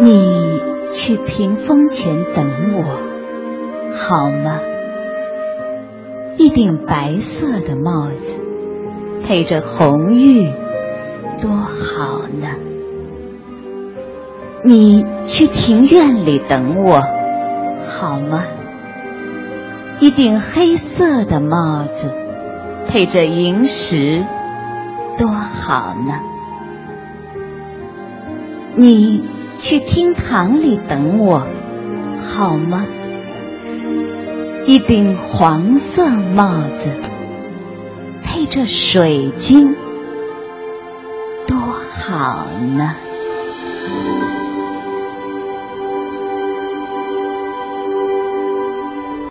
你去屏风前等我，好吗？一顶白色的帽子，配着红玉，多好呢！你去庭院里等我，好吗？一顶黑色的帽子，配着银石，多好呢！你去厅堂里等我，好吗？一顶黄色帽子，配着水晶，多好呢！